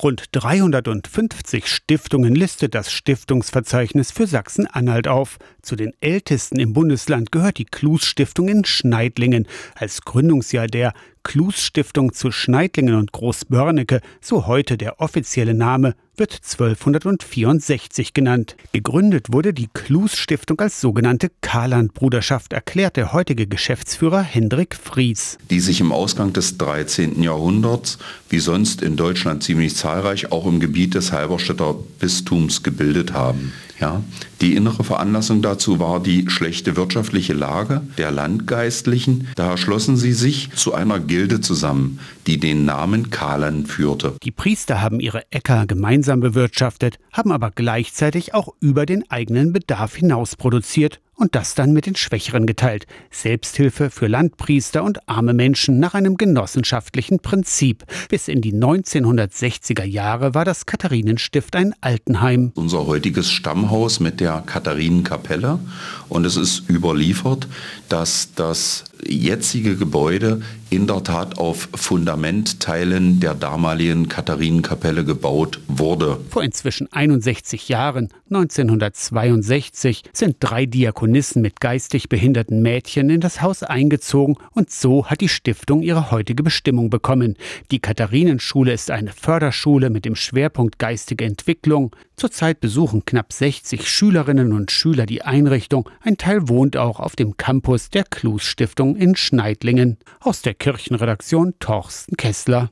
Rund 350 Stiftungen listet das Stiftungsverzeichnis für Sachsen-Anhalt auf. Zu den ältesten im Bundesland gehört die Klus Stiftung in Schneidlingen. Als Gründungsjahr der Klus Stiftung zu Schneidlingen und Großbörnecke, so heute der offizielle Name, wird 1264 genannt. Gegründet wurde die Klus Stiftung als sogenannte Karland-Bruderschaft, erklärt der heutige Geschäftsführer Hendrik Fries. Die sich im Ausgang des 13. Jahrhunderts, wie sonst in Deutschland ziemlich zahlreich, auch im Gebiet des Halberstädter Bistums gebildet haben. Ja, die innere Veranlassung dazu war die schlechte wirtschaftliche Lage der Landgeistlichen. Daher schlossen sie sich zu einer Gilde zusammen, die den Namen Kahlen führte. Die Priester haben ihre Äcker gemeinsam bewirtschaftet, haben aber gleichzeitig auch über den eigenen Bedarf hinaus produziert und das dann mit den Schwächeren geteilt. Selbsthilfe für Landpriester und arme Menschen nach einem genossenschaftlichen Prinzip. Bis in die 1960er Jahre war das Katharinenstift ein Altenheim. Unser heutiges Stammhaus mit der Katharinenkapelle und es ist überliefert, dass das jetzige Gebäude in der Tat auf Fundamentteilen der damaligen Katharinenkapelle gebaut wurde. Vor inzwischen 61 Jahren, 1962, sind drei Diakonissen mit geistig behinderten Mädchen in das Haus eingezogen und so hat die Stiftung ihre heutige Bestimmung bekommen. Die Katharinenschule ist eine Förderschule mit dem Schwerpunkt geistige Entwicklung. Zurzeit besuchen knapp 60 Schülerinnen und Schüler die Einrichtung. Ein Teil wohnt auch auf dem Campus der Klus Stiftung in Schneidlingen. Aus der Kirchenredaktion Torsten Kessler.